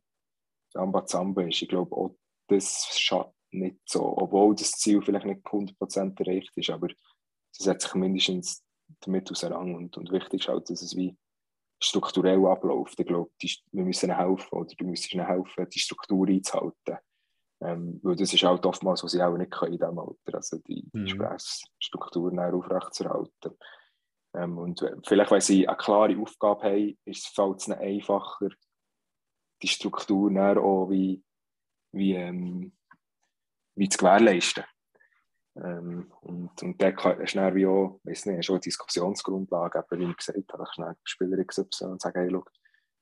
Zamba ist, ich glaube auch, das schadet nicht so. Obwohl das Ziel vielleicht nicht 100% erreicht ist, aber sie setzt sich mindestens damit auseinander. Und, und wichtig ist halt, dass es wie strukturell abläuft. Ich glaube, die, wir müssen ihnen helfen oder du müsstest ihnen helfen, die Struktur einzuhalten. Ähm, weil das ist halt oftmals, was sie auch nicht können in diesem Alter, also die, die mhm. Gesprächsstrukturen aufrechtzuerhalten. Ähm, und vielleicht, weil sie eine klare Aufgabe haben, ist, fällt es ihnen einfacher, die Struktur auch wie, wie, ähm, wie zu gewährleisten. Ähm, und, und der ist dann wie auch, weiß nicht, schon eine Diskussionsgrundlage, eben, wie ich gesagt habe, ich schnell Spieler XY und sagen, hey, look,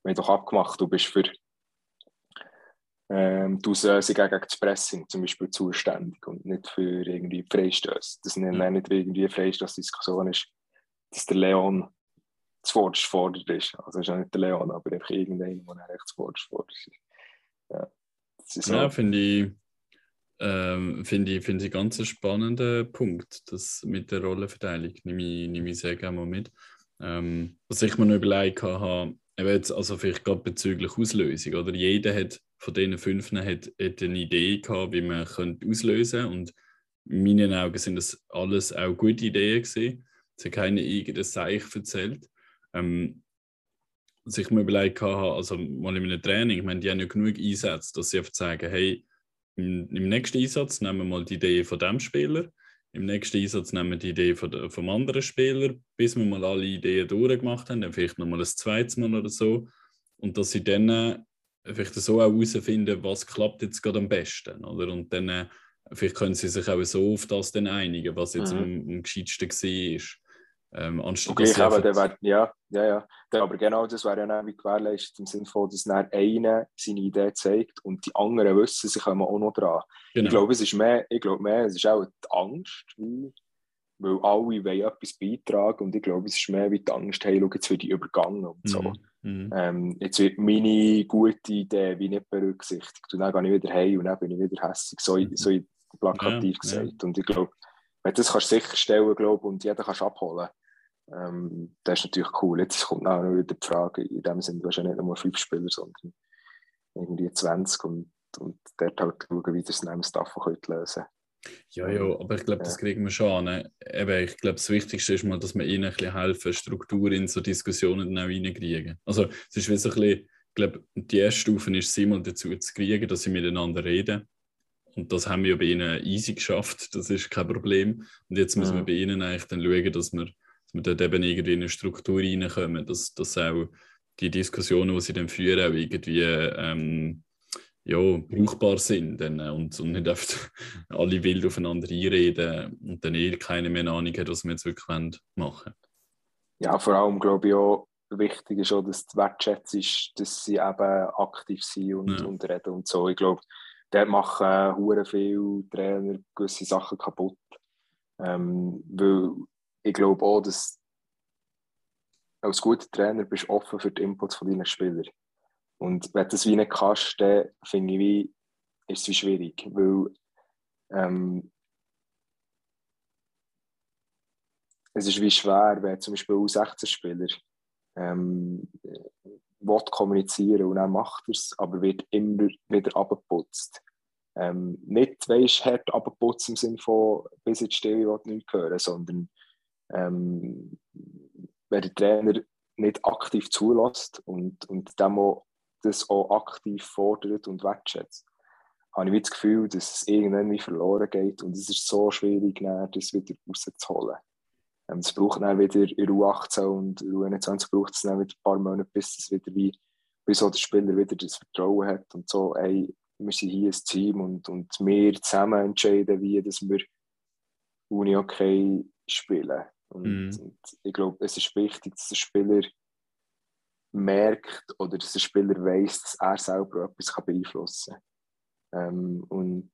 wir haben doch abgemacht, du bist für ähm, du sie gegen das Pressing zum Beispiel zuständig und nicht für irgendwie Freistöße. Das ist mhm. nicht irgendwie eine Freistoßdiskussion ist, dass der Leon zuvorderst fordert ist. Also ist ja nicht der Leon, aber einfach irgendeiner, der echt zuvorderst fordert ist. Ja, ja finde ich ähm, Finde ich, find ich ganz einen spannenden Punkt, das mit der Rollenverteilung. Nehme ich, nehme ich sehr gerne mal mit. Ähm, was ich mir noch überlegt habe, also vielleicht gerade bezüglich Auslösung, oder jeder hat von diesen fünf hat, hat eine Idee gehabt, wie man könnte auslösen und in meinen Augen sind das alles auch gute Ideen gewesen. Es hat keine eigene Seich erzählt. Ähm, was ich mir überlegt habe, also mal in einem Training, ich meine, die haben ja genug Einsätze, dass sie einfach sagen, hey, im, Im, nächsten Einsatz nehmen wir mal die Idee von dem Spieler. Im nächsten Einsatz nehmen wir die Idee von, vom anderen Spieler, bis wir mal alle Ideen durchgemacht haben, dann vielleicht nochmal ein zweites Mal oder so. Und dass sie dann äh, vielleicht so auch herausfinden, was klappt jetzt gerade am besten. Oder? Und dann äh, vielleicht können sie sich auch so auf das dann einigen, was jetzt mhm. am, am gescheitsten war. Ähm, anstatt okay, ich aber, wär, ja, ja, ja. Aber genau das wäre ja wie gewährleistet im Sinne von, dass dann einer seine Idee zeigt und die anderen wissen, sie kommen auch noch dran. Genau. Ich glaube, es ist mehr, ich glaube mehr, es ist auch die Angst, weil, weil alle wollen etwas beitragen und ich glaube, es ist mehr wie die Angst, hey, schau, jetzt wird ich übergangen und so. Mhm. Mhm. Ähm, jetzt wird meine gute Idee wie nicht berücksichtigt und dann gehe ich wieder heim und dann bin ich wieder hässlich, so, mhm. so plakativ ja, gesagt. Ja. Und ich glaube, du das kannst sicherstellen glaub, und jeder kannst abholen ähm, das ist natürlich cool. Jetzt kommt auch noch wieder die Frage, in dem hast ja nicht nur fünf Spieler, sondern irgendwie 20 und, und dort halt schauen, wie das neben Staff lösen ja, ja, aber ich glaube, das kriegen wir schon an. Eben, ich glaube, das Wichtigste ist mal, dass wir ihnen ein bisschen helfen, Struktur in so Diskussionen dann auch reinkriegen. Also, es ist wie so ein bisschen, ich glaube, die erste Stufe ist, sie mal dazu zu kriegen, dass sie miteinander reden. Und das haben wir bei ihnen easy geschafft, das ist kein Problem. Und jetzt müssen ja. wir bei ihnen eigentlich dann schauen, dass wir dass wir dort eben irgendwie in eine Struktur reinkommen, dass, dass auch die Diskussionen, die sie dann führen, auch irgendwie ähm, ja, brauchbar sind dann, äh, und, und nicht einfach [LAUGHS] alle wild aufeinander einreden und dann eh keine mehr Ahnung hat, was wir jetzt wirklich machen wollen. Ja, vor allem glaube ich auch, wichtig ist auch, dass die Wertschätzung ist, dass sie eben aktiv sind und, ja. und reden und so. Ich glaube, dort machen äh, viele Trainer gewisse Sachen kaputt. Ähm, weil ich glaube auch, dass als guter Trainer bist du offen für die Inputs von deinen Spielern. Und wenn du das wie nicht kannst, dann finde ich, wie, ist es wie schwierig, weil ähm, es ist wie schwer, wenn zum Beispiel U16-Spieler ähm, will kommunizieren und dann macht er es, aber wird immer wieder abgeputzt. Ähm, nicht, weißt, hart abgeputzt im Sinne von, bis jetzt still, ich will nichts hören, sondern ähm, wenn der Trainer nicht aktiv zulässt und, und dem das auch aktiv fordert und wertschätzt, habe ich das Gefühl, dass es irgendwann verloren geht und es ist so schwierig, das wieder rauszuholen. Ähm, es braucht dann wieder in U18 und in U21 braucht es dann wieder ein paar Monate, bis es wieder wie, bis auch der Spieler wieder das Vertrauen hat und so, ey, wir sind hier ein Team und, und wir zusammen entscheiden, wie dass wir Uni okay spielen. Und, mhm. und ich glaube, es ist wichtig, dass der Spieler merkt oder dass der Spieler weiß, dass er selber etwas kann beeinflussen kann. Ähm, und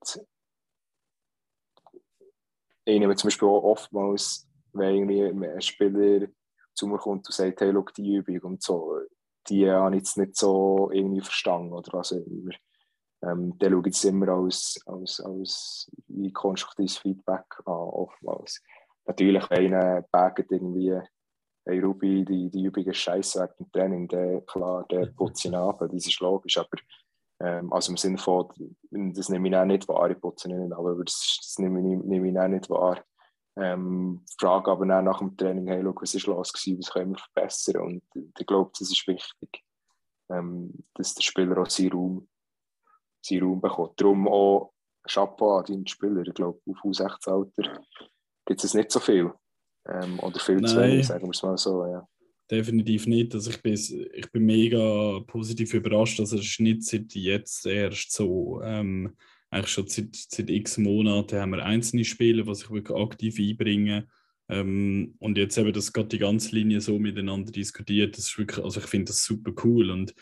ich nehme zum Beispiel auch oftmals, wenn irgendwie ein Spieler zu mir kommt und sagt, hey, schau die Übung und so, die habe ich jetzt nicht so irgendwie verstanden oder was auch immer. Ähm, schaue ich es immer als, als, als konstruktives Feedback an, oftmals natürlich, wenn einer bagt irgendwie, hey Ruby, die, die Übungen scheiße während dem Training, der, klar, der putzt ihn ab, das ist logisch, aber ähm, also im Sinne von, das nehme ich auch nicht wahr, ich putze ihn nicht, aber das, das nehme, ich, nehme ich auch nicht wahr. Ähm, frage aber dann nach dem Training, hey, look, was ist los gewesen, was können wir verbessern und ich glaube, das ist wichtig, ähm, dass der Spieler auch seinen Raum, seinen Raum bekommt. Darum auch Chapeau an deinen Spieler, ich glaube, auf U16-Alter gibt es nicht so viel. Ähm, oder viel Nein. zu wenig, sagen wir es mal so. Ja. Definitiv nicht. Also ich, bin, ich bin mega positiv überrascht. Also es nicht seit jetzt erst so. Ähm, eigentlich schon seit, seit x Monaten haben wir einzelne Spiele, die sich wirklich aktiv einbringen. Ähm, und jetzt eben, dass gerade die ganze Linie so miteinander diskutiert, das ist wirklich, also ich finde das super cool. Und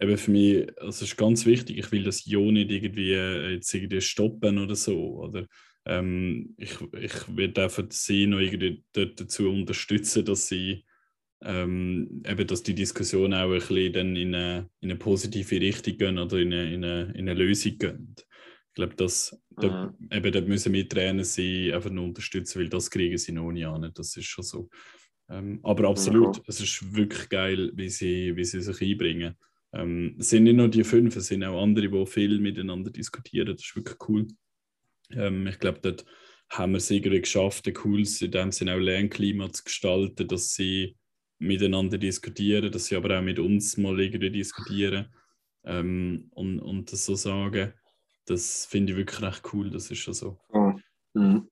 eben für mich, also es ist ganz wichtig, ich will das ja nicht irgendwie äh, jetzt irgendwie stoppen oder so. Oder ähm, ich, ich werde einfach sie noch irgendwie dazu unterstützen, dass sie ähm, eben, dass die Diskussion auch ein bisschen dann in eine, in eine positive Richtung gehen oder in eine, in eine, in eine Lösung gehen. Ich glaube, dass mhm. da, eben, dort müssen wir Trainer sie einfach nur unterstützen, weil das kriegen sie noch nie an. Das ist schon so. Ähm, aber absolut, mhm. es ist wirklich geil, wie sie, wie sie sich einbringen. Ähm, es sind nicht nur die fünf, es sind auch andere, die viel miteinander diskutieren. Das ist wirklich cool. Ähm, ich glaube, dort haben wir es irgendwie geschafft, ein cooles, in dem Sinne auch Lernklima zu gestalten, dass sie miteinander diskutieren, dass sie aber auch mit uns mal irgendwie diskutieren ähm, und, und das so sagen. Das finde ich wirklich recht cool, das ist schon so. Mhm. Mhm.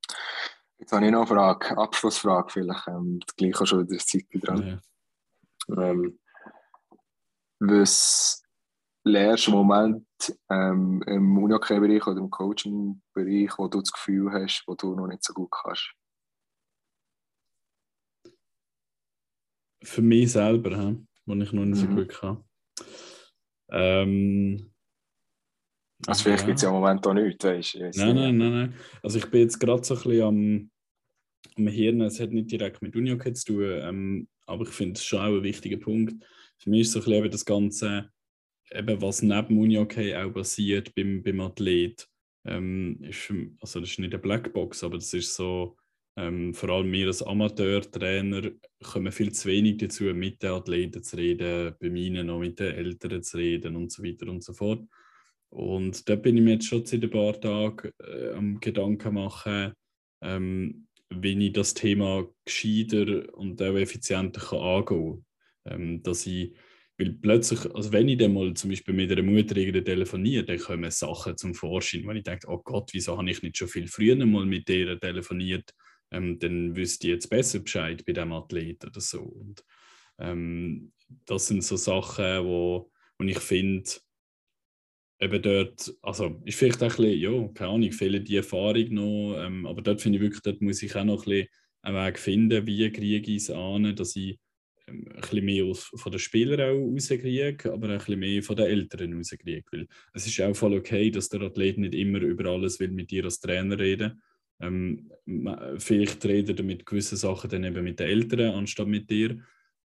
Jetzt habe ich noch eine Frage, Abschlussfrage vielleicht, ähm, gleich auch schon in der Zeit dran. Ja. Ähm, was im Moment ähm, im Unihockey-Bereich oder im Coaching-Bereich, wo du das Gefühl hast, wo du noch nicht so gut kannst? für mich selber, he, wo ich noch nicht so Mhm. Glück habe. Ähm, Also vielleicht ja. gibt es ja im Moment auch nichts, weißt du. Nein, nein, nein, nein. Also ich bin jetzt gerade so ein bisschen am, am Hirn, es hat nicht direkt mit Unihockey zu tun, ähm, aber ich finde es schon auch ein wichtiger Punkt. Für mich ist so ein bisschen eben das Ganze, eben was neben Unihockey auch passiert beim, beim Athlet, ähm, ist, also das ist nicht eine Blackbox, aber das ist so, ähm, vor allem wir als Amateurtrainer kommen viel zu wenig dazu, mit den Athleten zu reden, bei mir noch mit den Eltern zu reden und so weiter und so fort. Und da bin ich mir jetzt schon seit ein paar Tagen äh, am Gedanken machen, ähm, wie ich das Thema gescheiter und auch effizienter kann angehen kann. Ähm, dass ich, weil plötzlich, also wenn ich dann mal zum Beispiel mit einer Mutter telefoniere, dann kommen Sachen zum Vorschein, wo ich denke, oh Gott, wieso habe ich nicht schon viel früher mal mit der telefoniert? Ähm, dann wüsste ich jetzt besser Bescheid bei dem Athlet oder so. Und, ähm, das sind so Sachen, wo, wo ich finde, eben dort, also ist vielleicht auch ein bisschen, ja, keine Ahnung, fehlt die Erfahrung noch, ähm, aber dort finde ich wirklich, dort muss ich auch noch ein bisschen einen Weg finden, wie kriege ich es an, dass ich ein bisschen mehr von den Spielern rauskriege, aber ein bisschen mehr von den Eltern rauskriege, weil es ist auch voll okay, dass der Athlet nicht immer über alles will mit dir als Trainer reden ähm, vielleicht redet er mit gewissen Sachen dann eben mit den Eltern anstatt mit dir.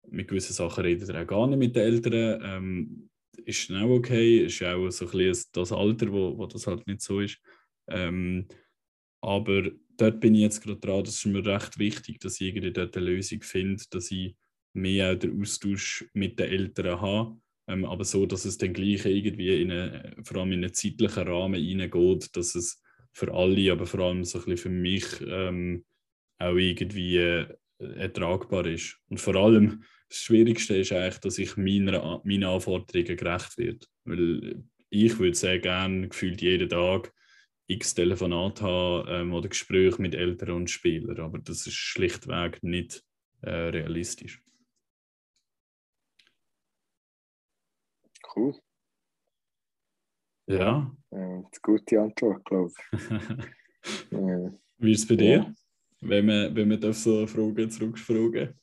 Mit gewissen Sachen redet er auch gar nicht mit den Eltern. Ähm, ist dann auch okay, ist auch so ein bisschen das Alter, wo, wo das halt nicht so ist. Ähm, aber dort bin ich jetzt gerade dran, das ist mir recht wichtig, dass ich irgendwie dort eine Lösung finde, dass ich mehr den Austausch mit den Eltern habe, ähm, aber so, dass es dann gleich irgendwie in eine, vor allem in einen zeitlichen Rahmen hineingeht, dass es für alle, aber vor allem so ein bisschen für mich ähm, auch irgendwie äh, ertragbar ist. Und vor allem das Schwierigste ist eigentlich, dass ich meiner, meinen Anforderungen gerecht werde. Weil ich würde sehr gerne gefühlt jeden Tag x Telefonate haben ähm, oder Gespräche mit Eltern und Spielern, aber das ist schlichtweg nicht äh, realistisch. Cool. Ja. Äh, eine gute Antwort, glaube ich. [LAUGHS] Äh, Wie ist es bei Ja. dir? Wenn man, wenn man so Fragen zurückfragen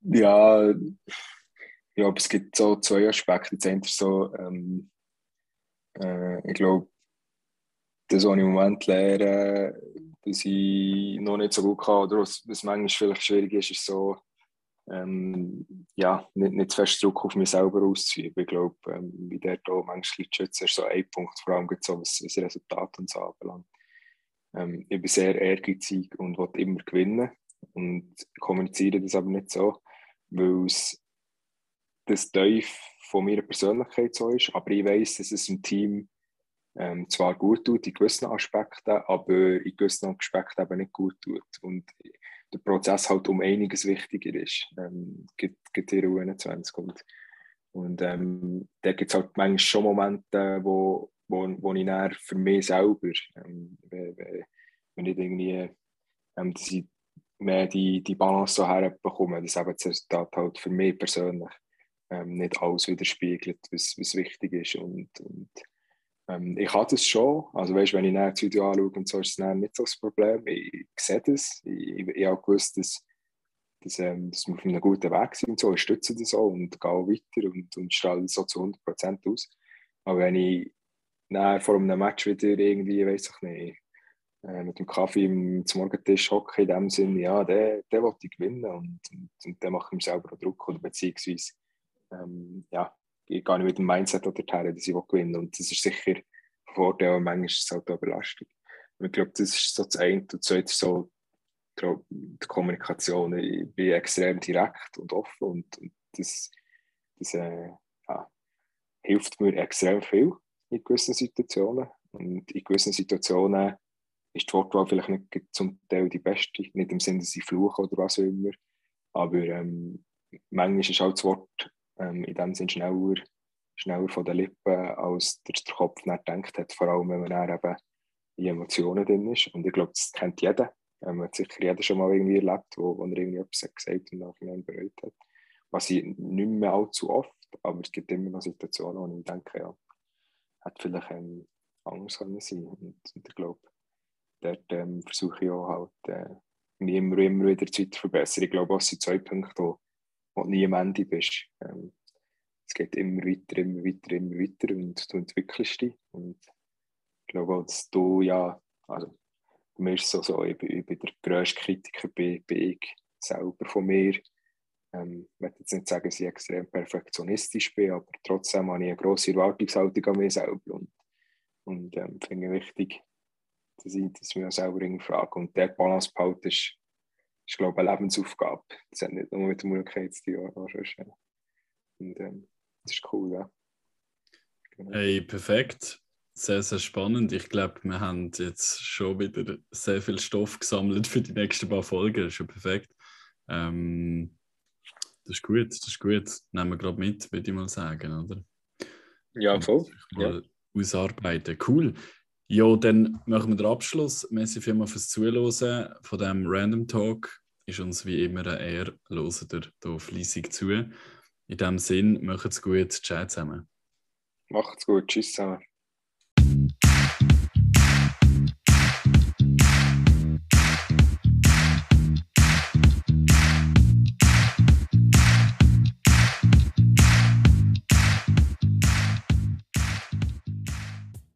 Ja, ich glaube, es gibt so zwei Aspekte. Das eine so, ähm, äh, ich glaube, das, was ich im Moment lehre, dass ich noch nicht so gut kann, oder was, was manchmal vielleicht schwierig ist, ist so, ähm, ja, nicht, nicht zu fest Druck auf mich selber auszuüben. Ich glaube, ähm, wie der da manchmal Leute schützen, ist so ein Punkt, vor allem so, was, was Resultat und so anbelangt. Ähm, ich bin sehr ehrgeizig und will immer gewinnen und kommuniziere das aber nicht so, weil es das Tief von meiner Persönlichkeit so ist, aber ich weiß, dass es im Team ähm, zwar gut tut in gewissen Aspekten, aber in gewissen Aspekten eben nicht gut tut und der Prozess halt um einiges wichtiger ist, ähm, gibt, gibt in der U21 und, und ähm, da gibt es halt manchmal schon Momente, wo, wo, wo ich dann für mich selber, ähm, wenn, ich irgendwie, ähm, ich mehr die, die Balance so herbekomme, dass eben das Resultat halt für mich persönlich ähm, nicht alles widerspiegelt, was, was wichtig ist. Und, und ähm, ich habe das schon. Also weißt, wenn ich dann das Video anschaue und so, ist es nicht so das Problem. Ich, ich sehe das. Ich, ich, ich habe gewusst, dass, dass, ähm, dass wir auf einem guten Weg sind so. Ich stütze das auch und gehe auch weiter und, und strahle das so zu 100% aus. Aber wenn ich dann vor einem Match wieder irgendwie, weiß ich nicht, äh, mit dem Kaffee zum Morgentisch hocke, in dem Sinne, ja, der, der will ich gewinnen und, und, und mache ich mir selber Druck oder beziehungsweise, ähm, ja, ich gehe nicht mit dem Mindset dorthin, dass ich will gewinnen und das ist sicher ein Vorteil, aber manchmal ist es halt auch Belastung. Und ich glaube, das ist so das eine und das zweite ist so die, Kommunikation. Ich bin extrem direkt und offen und, und das, das äh, ja, hilft mir extrem viel in gewissen Situationen und in gewissen Situationen ist die Wortwahl vielleicht nicht zum Teil die beste, nicht im Sinne, dass ich fluche oder was auch immer, aber ähm, manchmal ist halt das Wort ähm, in dem Sinne schneller, schneller von den Lippen, als der, Kopf nicht gedacht hat, vor allem wenn man eben in Emotionen drin ist. Und ich glaube, das kennt jeder, ähm, hat sicher jeder schon mal irgendwie erlebt, wo, wo er irgendwie etwas hat gesagt und nachher bereut hat, was ich nicht mehr allzu oft, aber es gibt immer noch Situationen, wo ich denke, ja, hätte vielleicht ähm, anders können sein. Und, und ich glaube, dort ähm, versuche ich auch halt äh, immer, immer wieder Zeit verbessern. Ich glaube, das sind zwei Punkte, du nie am Ende bist. Ähm, es geht immer weiter, immer weiter, immer weiter und du entwickelst dich. Und ich glaube, dass du ja, also bei mir ist es so, so ich, bin, ich bin der grösste Kritiker, bin, bin ich selber von mir. Ähm, ich möchte jetzt nicht sagen, dass ich extrem perfektionistisch bin, aber trotzdem habe ich eine grosse Erwartungshaltung an mir selber und, und ähm, finde ich wichtig, dass ich, ich mich selber frage. Und der Balance behalten ist, ist, glaube ich, eine Lebensaufgabe. Das hat nicht nur mit der Möglichkeit zu tun. Und ähm, das ist cool, ja. Genau. Hey, perfekt. Sehr, sehr spannend. Ich glaube, wir haben jetzt schon wieder sehr viel Stoff gesammelt für die nächsten paar Folgen. Das ist schon perfekt. Ähm, das ist gut, das ist gut. Nehmen wir gerade mit, würde ich mal sagen, oder? Ja, voll. Mal ja. ausarbeiten. Cool. Ja, dann machen wir den Abschluss. Merci vielmals fürs Zuhören von diesem Random Talk. Ist uns wie immer eine Ehre. Hört ihr hier fleissig zu. In diesem Sinn, macht's gut. Ciao zusammen. Macht's gut. Tschüss zusammen.